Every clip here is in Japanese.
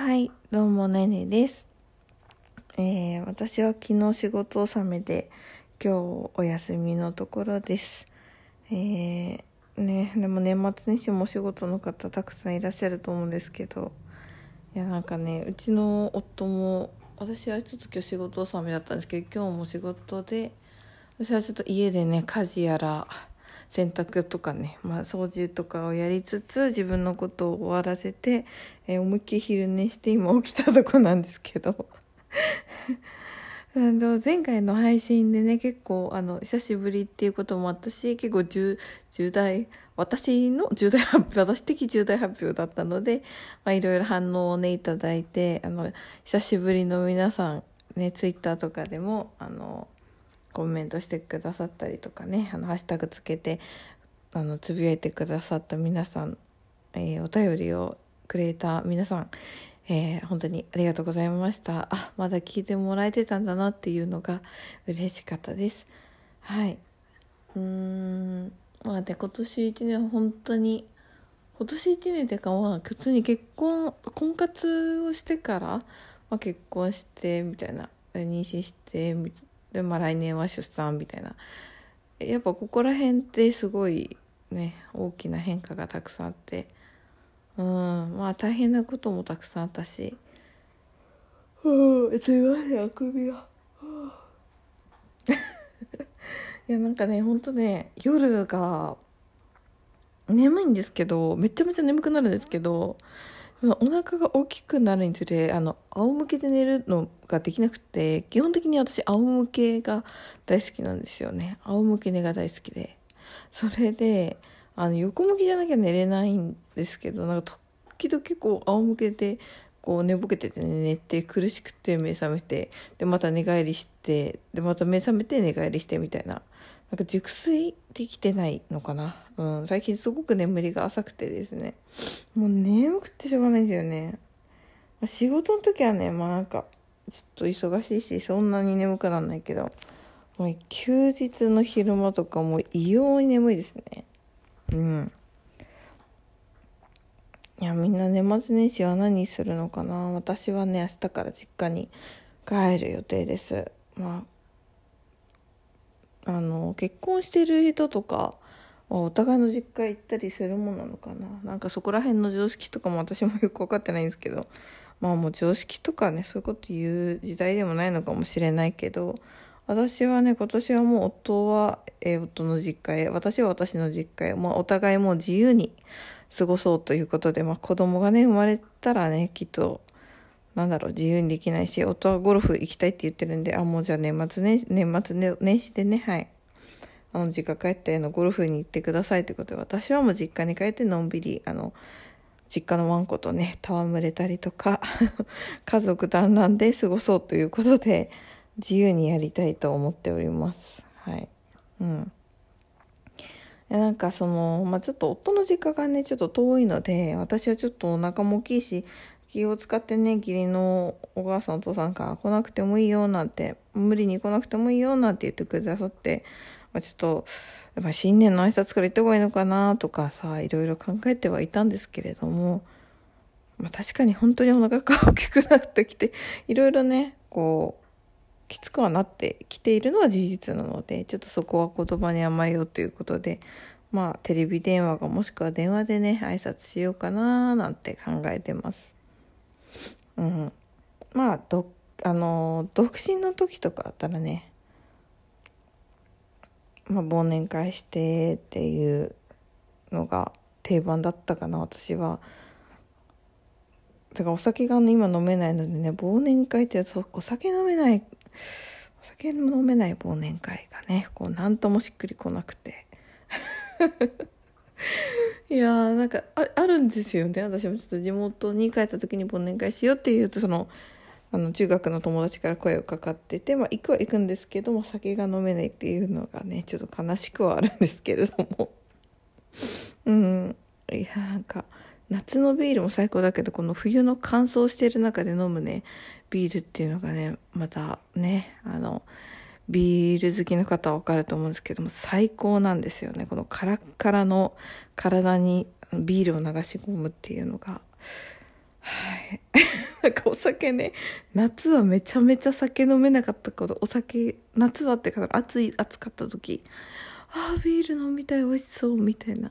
はい、どうもねねです。えー、私は昨日仕事納めで今日お休みのところです。えー、ね、でも年末年始もお仕事の方たくさんいらっしゃると思うんですけど、いやなんかね、うちの夫も私はちょっと今日仕事納めだったんですけど、今日も仕事で、私はちょっと家でね、家事やら、洗濯とかね、まあ、掃除とかをやりつつ自分のことを終わらせて、えー思いっきり昼寝して今起きたとこなんですけど。あの前回の配信でね結構あの久しぶりっていうこともあったし結構重重大私の重大発表私的重大発表だったので、まあ、いろいろ反応をねいただいてあの久しぶりの皆さんねツイッターとかでもあのコメントしてくださったりとかねあのハッシュタグつけてあのつぶやいてくださった皆さん、えーお便りをくれた皆さん、えー本当にありがとうございました。あまだ聞いてもらえてたんだなっていうのが嬉しかったです。はい。うん。まあね今年1年本当に今年1年っていうかまあ普通に結婚婚活をしてから、まあ、結婚してみたいな妊娠してみで、まあ、来年は出産みたいな。やっぱここら辺ってすごいね大きな変化がたくさんあって。うんまあ大変なこともたくさんあったし。うんすいませんあくびがいやなんかねほんとね夜が眠いんですけどめちゃめちゃ眠くなるんですけどお腹が大きくなるにつれあの仰向けで寝るのができなくて基本的に私仰向けが大好きなんですよね。仰向け寝が大好きで。それであの横向きじゃなきゃ寝れないんですけどなんか時々こう仰向けでこう寝ぼけてて寝て苦しくて目覚めてでまた寝返りしてでまた目覚めて寝返りしてみたいななんか熟睡できてないのかな、うん、最近すごく眠りが浅くてですね。もう眠くてしょうがないですよね。まあ仕事の時はねまあなんかちょっと忙しいしそんなに眠くならないけどもう休日の昼間とかもう異様に眠いですね。うん。いやみんな年末年始は何するのかな？私はね明日から実家に帰る予定です。まああの結婚してる人とかお互いの実家行ったりするもんなのかな。なんかそこら辺の常識とかも私もよく分かってないんですけど。まあもう常識とかねそういうこと言う時代でもないのかもしれないけど。私はね今年はもう夫は、え夫の実家へ。私は私の実家へ、まあ、お互いもう自由に過ごそうということで、まあ、子供がね生まれたらねきっとなんだろう自由にできないし夫はゴルフ行きたいって言ってるんであもうじゃあ年末年年末年始でねはい。あの実家帰ってのゴルフに行ってくださいということで私はもう実家に帰ってのんびりあの実家のワンコとね戯れたりとか 家族団らんで過ごそうということで自由にやりたいと思っております。はい。うん。なんかその、まあ、ちょっと夫の実家がねちょっと遠いので私はちょっとお腹も大きいし気を使ってね義理のお母さんお父さんから来なくてもいいよなんて無理に来なくてもいいよなんて言ってくださって、まあ、ちょっとやっぱ新年の挨拶から言った方がいいのかなとかさいろいろ考えてはいたんですけれども、まあ、確かに本当にお腹が大きくなってきていろいろねこうきつくはなってきているのは事実なのでちょっとそこは言葉に甘えようということでまあテレビ電話がもしくは電話でね挨拶しようかななんて考えてます。うん、まあどあの独身の時とかだったらね、まあ、忘年会してっていうのが定番だったかな私は。だからお酒が、ね、今飲めないのでね忘年会ってお酒飲めないお酒飲めない忘年会がねこう何ともしっくりこなくて いやーなんかああるんですよね。私もちょっと地元に帰った時に忘年会しようって言うとそのあの中学の友達から声をかかってて、まあ、行くは行くんですけども酒が飲めないっていうのがねちょっと悲しくはあるんですけれども。うん。いやなんか夏のビールも最高だけどこの冬の乾燥してる中で飲むねビールっていうのがねまたねあのビール好きの方は分かると思うんですけども最高なんですよね。このカラッカラの体にビールを流し込むっていうのが。はい。なんかお酒ね夏はめちゃめちゃ酒飲めなかったことお酒夏はってか暑い暑かった時あービール飲みたい美味しそうみたいな。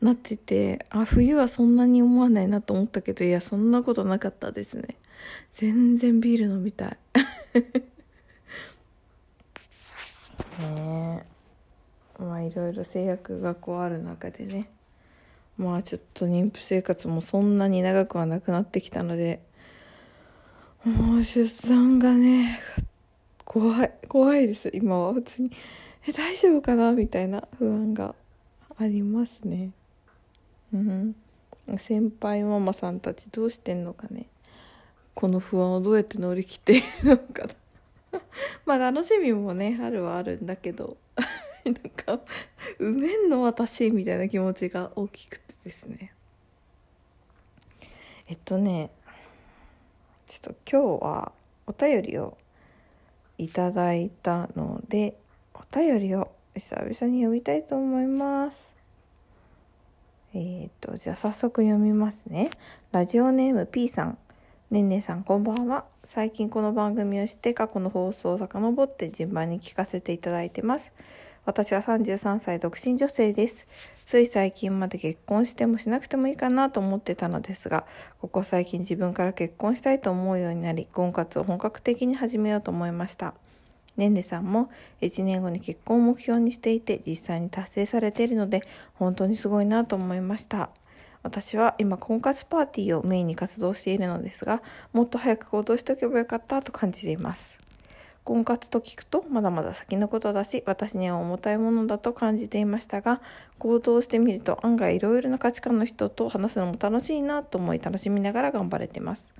なっててあ冬はそんなに思わないなと思ったけどいやそんなことなかったですね。全然ビール飲みたい。ね。まあいろいろ制約がこうある中でね。まあちょっと妊婦生活もそんなに長くはなくなってきたので。もう出産がね怖い怖いです。今は普通に。え大丈夫かなみたいな。不安がありますね。うん。先輩ママさんたちどうしてんのかね。この不安をどうやって乗り切っているのかな。まあ楽しみもねあるはあるんだけど なんか埋めんの私みたいな気持ちが大きくてですね。えっとねちょっと今日はお便りをいただいたのでお便りを久々に読みたいと思います。えー、っとじゃあ早速読みますね。ラジオネーム P さん。ねんねさんこんばんは最近この番組をして過去の放送を遡って順番に聞かせていただいてます私は33歳独身女性です。つい最近まで結婚してもしなくてもいいかなと思ってたのですが、ここ最近自分から結婚したいと思うようになり、婚活を本格的に始めようと思いました。ねんねさんも1年後に結婚を目標にしていて実際に達成されているので本当にすごいなと思いました。私は今婚活パーティーをメインに活動しているのですがもっと早く行動しておけばよかったと感じています。婚活と聞くとまだまだ先のことだし私には重たいものだと感じていましたが行動してみると案外いろいろな価値観の人と話すのも楽しいなと思い楽しみながら頑張れてます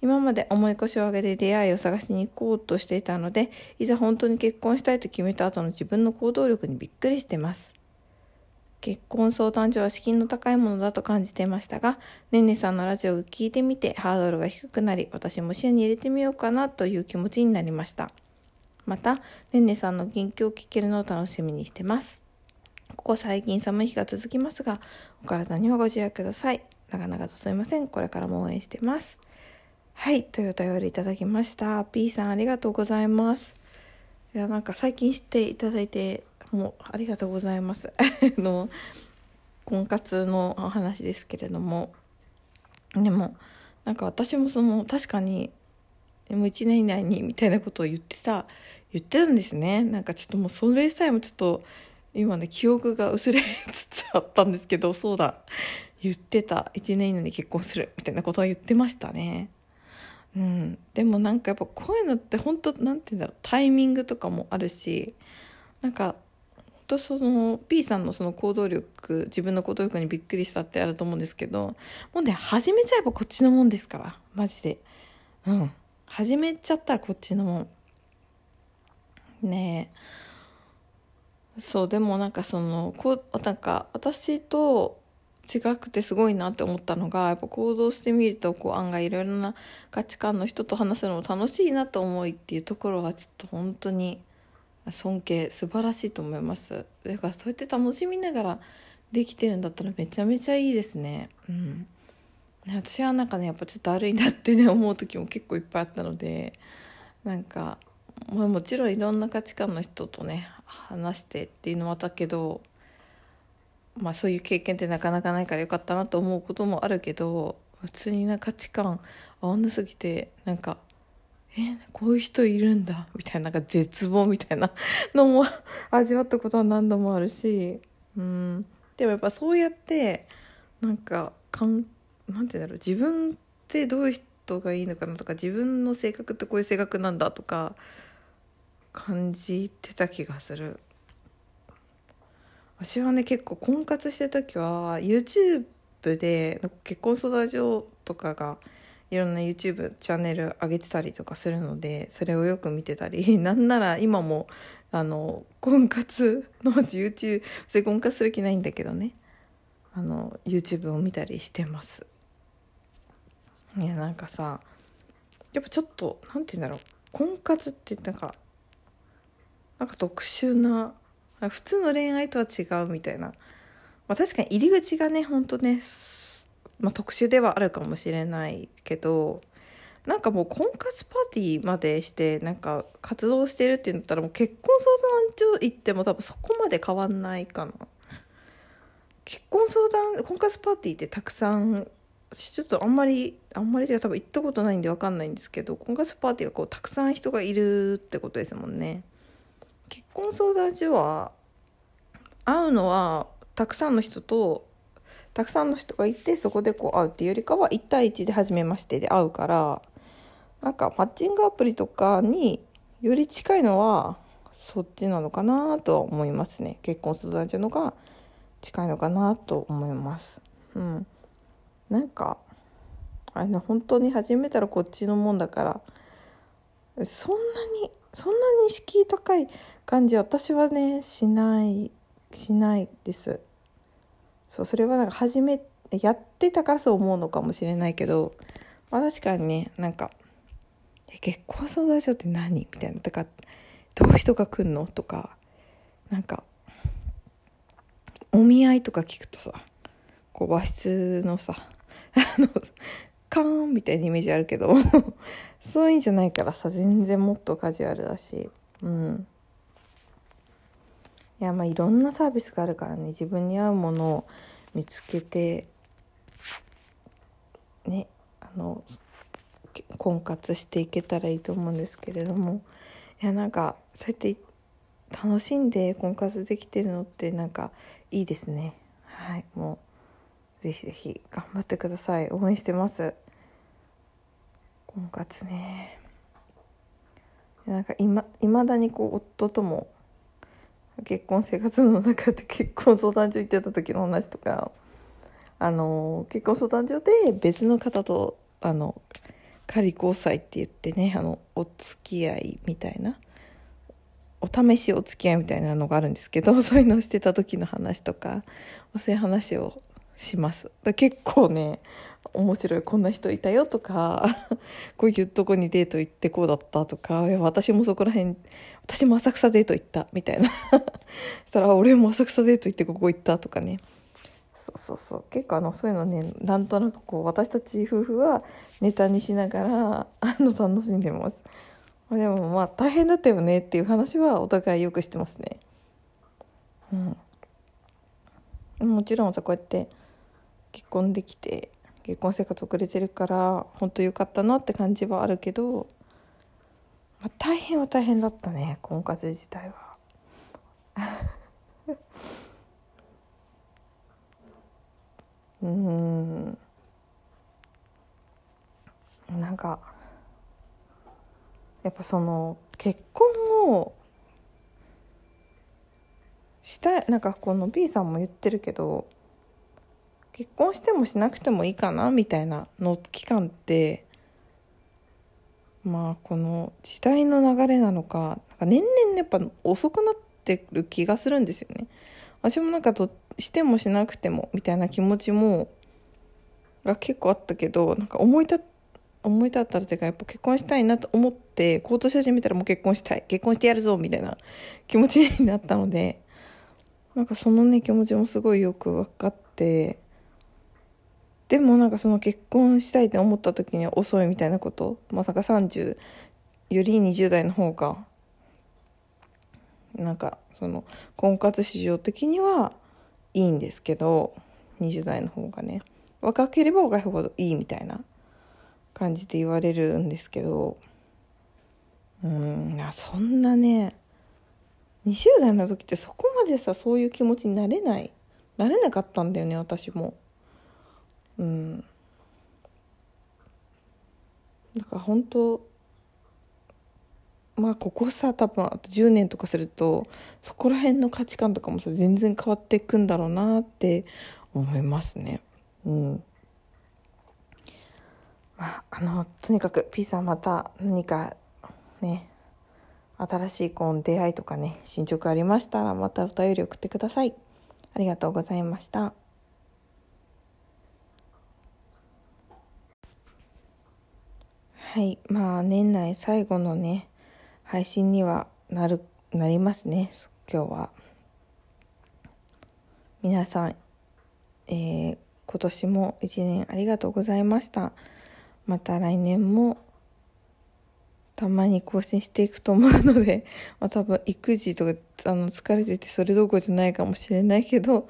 今まで重い腰を上げて出会いを探しに行こうとしていたのでいざ本当に結婚したいと決めた後の自分の行動力にびっくりしてます結婚相談所は資金の高いものだと感じていましたが、ねんねさんのラジオを聞いてみてハードルが低くなり、私も視野に入れてみようかなという気持ちになりました。また、ねんねさんの近況を聞けるのを楽しみにしてます。ここ最近寒い日が続きますが、お体にはご自愛ください。長々とすいません。これからも応援してます。はい、というお便りいただきました。P さんありがとうございます。いや、なんか最近知っていただいてもうありがとうございます。の婚活の話ですけれども。でもなんか私もその確かにもう1年以内にみたいなことを言ってた言ってたんですね。なんかちょっともうそれさえもちょっと今ね記憶が薄れつつあったんですけどそうだ。言ってた。1年以内に結婚する。みたいなことは言ってましたね。うん、でもなんかやっぱこういうのって本当なんて言うんだろう。タイミングとかもあるしなんかとその P さんのその行動力自分の行動力にびっくりしたってあると思うんですけどもうね始めちゃえばこっちのもんですからマジで。うん。始めちゃったらこっちのもん。ねえ。そうでもなんかそのこうなんか私と違くてすごいなって思ったのがやっぱ行動してみるとこう案外いろいろな価値観の人と話すのも楽しいなと思いっていうところはちょっと本当に尊敬素晴らしいと思います。だからそうやって楽しみながらできてるんだったらめちゃめちゃいいですね。うん。私はなんかねやっぱちょっとだるいなってね思う時も結構いっぱいあったのでなんか、まあ、もちろんいろんな価値観の人とね話してっていうのもあったけどまあそういう経験ってなかなかないからよかったなと思うこともあるけど普通にな価値観合わなすぎてなんかえこういう人いるんだ。みたいななんか絶望みたいな。のも味わったことは何度もあるし。うん。でもやっぱそうやってなんかかんなんて言うんだろう。自分ってどういう人がいいのかなとか自分の性格ってこういう性格なんだとか感じてた気がする。私はね結構婚活してる時は YouTube で結婚相談所とかがいろんな YouTube チャンネル上げてたりとかするのでそれをよく見てたり なんなら今もあの婚活の YouTube それ婚活する気ないんだけどね。あの YouTube を見たりしてます。いやなんかさやっぱちょっと何て言うんだろう。婚活ってなんかなんか特殊な普通の恋愛とは違うみたいな、まあ、確かに入り口がねほんとねまあ、特殊ではあるかもしれないけどなんかもう婚活パーティーまでしてなんか活動してるって言ったらもう結婚相談所行っても多分そこまで変わんないかな。結婚相談婚活パーティーってたくさんちょっとあんまりあんまりじゃ多分行ったことないんで分かんないんですけど婚活パーティーがこうたくさん人がいるってことですもんね。結婚相談所は会うのはたくさんの人とたくさんの人がいてそこでこう会うっていうよりかは1対1で初めましてで会うからなんかマッチングアプリとかにより近いのはそっちなのかなとは思いますね。結婚相談所のが近いのかなと思います。うん。なんかあれね本当に始めたらこっちのもんだからそんなにそんなに敷居高い感じ私はねしないしないです。そうそれはなんか始めやってたからそう思うのかもしれないけど、まあ、確かにねなんか「結婚相談所って何?」みたいな。だからどういう人が来んの？とかなんかお見合いとか聞くとさこう和室のさ あのカーンみたいなイメージあるけど そういうんじゃないからさ全然もっとカジュアルだしうん。いやまあいろんなサービスがあるからね。自分に合うものを見つけてねあの婚活していけたらいいと思うんですけれども。いやなんかそうやって楽しんで婚活できてるのってなんかいいですね。はい。もうぜひぜひ頑張ってください。応援してます。婚活ね。なんかいまだにこう夫とも結婚生活の中で結婚相談所行ってた時の話とかあの結婚相談所で別の方とあの仮交際って言ってねあのお付き合いみたいなお試しお付き合いみたいなのがあるんですけど そういうのをしてた時の話とかそういう話をします。結構ね面白いこんな人いたよとか こういうとこにデート行ってこうだったとか私もそこら辺私も浅草デート行ったみたいな。そしたら俺も浅草デート行ってここ行ったとかね。そうそうそう。結構あのそういうのねなんとなくこう私たち夫婦はネタにしながらあの楽しんでます。でもまあ大変だったよねっていう話はお互いよくしてますね。うん。もちろんさこうやって結婚できて結婚生活遅れてるから本当良かったなって感じはあるけど、まあ、大変は大変だったね婚活自体は。うんなんかやっぱその結婚をしたいなんかこの B さんも言ってるけど結婚してもしなくてもいいかなみたいなの期間ってまあこの時代の流れなのかなんか年々やっぱ遅くなってる気がするんですよね。私もなんかどしてもしなくてもみたいな気持ちもが結構あったけどなんか思い立思い立ったらっていうかやっぱ結婚したいなと思って行動し始めたらもう結婚したい結婚してやるぞみたいな気持ちになったのでなんかそのね気持ちもすごいよく分かってでもなんかその結婚したいって思った時には遅いみたいなこと？まさか30より20代の方が？なんかその婚活市場的にはいいんですけど20代の方がね。若ければ若いほどいいみたいな感じで言われるんですけど。うんそんなね20代の時ってそこまでさそういう気持ちになれない。なれなかったんだよね私も。うん。だから本当まあここさ多分あと10年とかするとそこら辺の価値観とかもさ全然変わっていくんだろうなって思いますね。うん。まああのとにかく P さんまた何かね新しいこの出会いとかね進捗ありましたらまたお便り送ってください。ありがとうございました。はい。まあ年内最後のね配信にはなるなりますね今日は。皆さん、えー、今年も一年ありがとうございました。また来年もたまに更新していくと思うので、まあ、多分育児とかあの疲れててそれどころじゃないかもしれないけど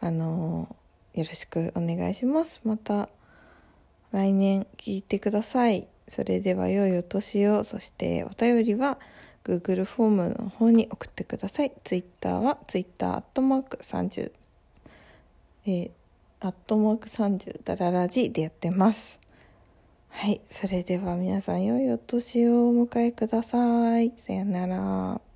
あのよろしくお願いします。また来年聞いてください。それでは良いお年をそしてお便りは Google フォームの方に送ってください Twitter は Twitter アットマーク30えー、アットマーク30ダララジでやってますはい。それでは皆さん良いお年をお迎えください。さよなら。